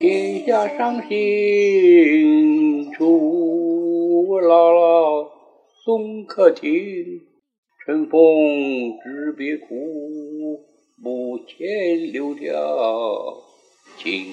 天下伤心处，姥姥送客亭，春风知别苦，母亲留条情。